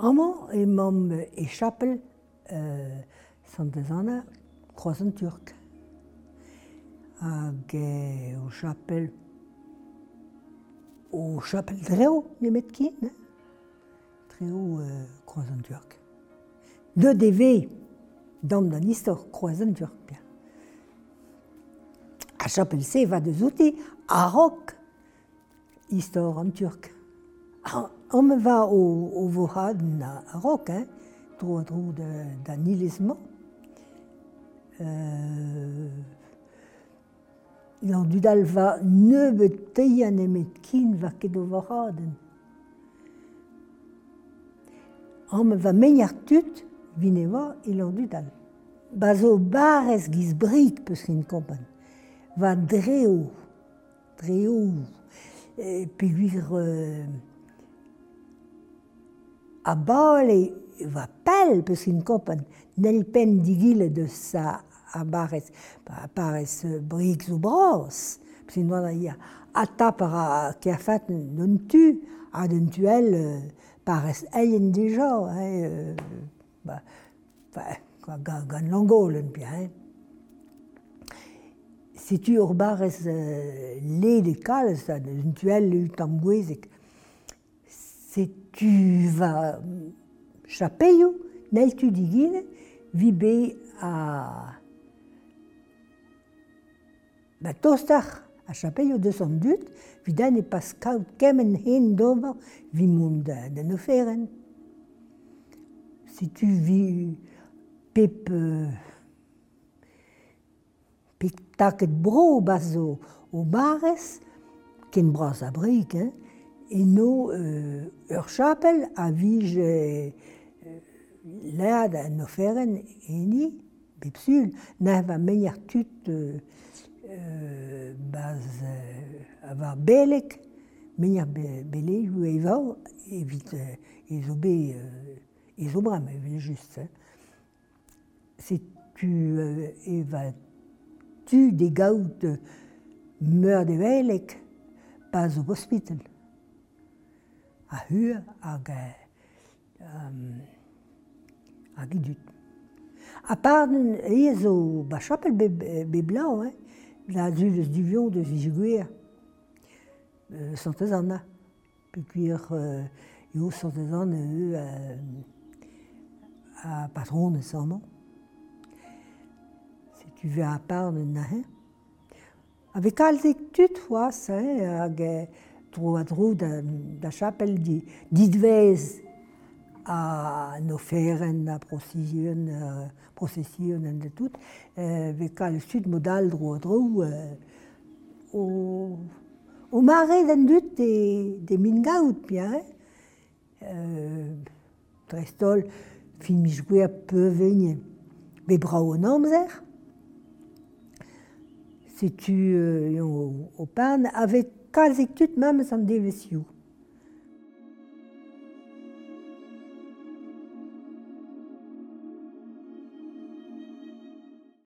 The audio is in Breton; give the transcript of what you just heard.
Ama imam et chapelle euh, sont des années croisant turc. Hag au chapelle au chapelle Dreo, les metkin, hein? Dreo euh, croisant turc. Deux DV, dans l'histoire croisant turc. a chapel-se va de zouti a rok istor an turk. Am va o, o vohaden na a rok, hein, tro a tro da nilesman. Euh, Lan dudal va ne bet teian emet kin va ket o vohaden. Am va meniar tut vineva e lan dudal. Bazo barez giz brik peus kin kompan. va dreo, dreo, e, peguir euh, a bale va pel, peus in kopan, nel pen digile de sa a barez, a barez brig zo bras, peus in oa ia a tap a kerfat n'on tu, a d'un tuel euh, parez eien deja, hein, euh, bah, bah, gant langolen pia, hein. setu ur barrez euh, le de kalz, da un tuel ut am gwezek. Setu va chapeio, nel tu digine, vi be a... Ba tostar a chapeio 202, vi dan e pas kaut kemen hen dober vi mont da, da noferen. Setu vi pep... Euh, Da ket bro bazo o barez, ken bras a brik, hein, eh, no euh, ur chapel a vij euh, lad an oferen eni, bepsul, na va meier tut euh, euh, baz euh, a avar belek, meier be, bele jou evao, evit euh, ezo be, euh, ezo bram, evel just. Hein. Se tu euh, eva tu de gaout meur de velek pas au hospital. A hur hag um, hag idut. A part ez zo ba chapel be, be blau, eh, la du eus du vion de vijgouer. Euh, santez anna. Pe kuir euh, eo santez anna eo euh, a patron e samant. tu veux a part de nahen. Avec kalzik tut fois, hag tro a dro da, da chapel di, didvez a no feren, a procession, a procession an de tout, ve kal sud modal dro a dro o, o mare den dut de, de min gaout pia, eh? Trestol, fin mich a peu vegne, be brao an amzer, situe euh, au Opan, avec quasi toute même son division.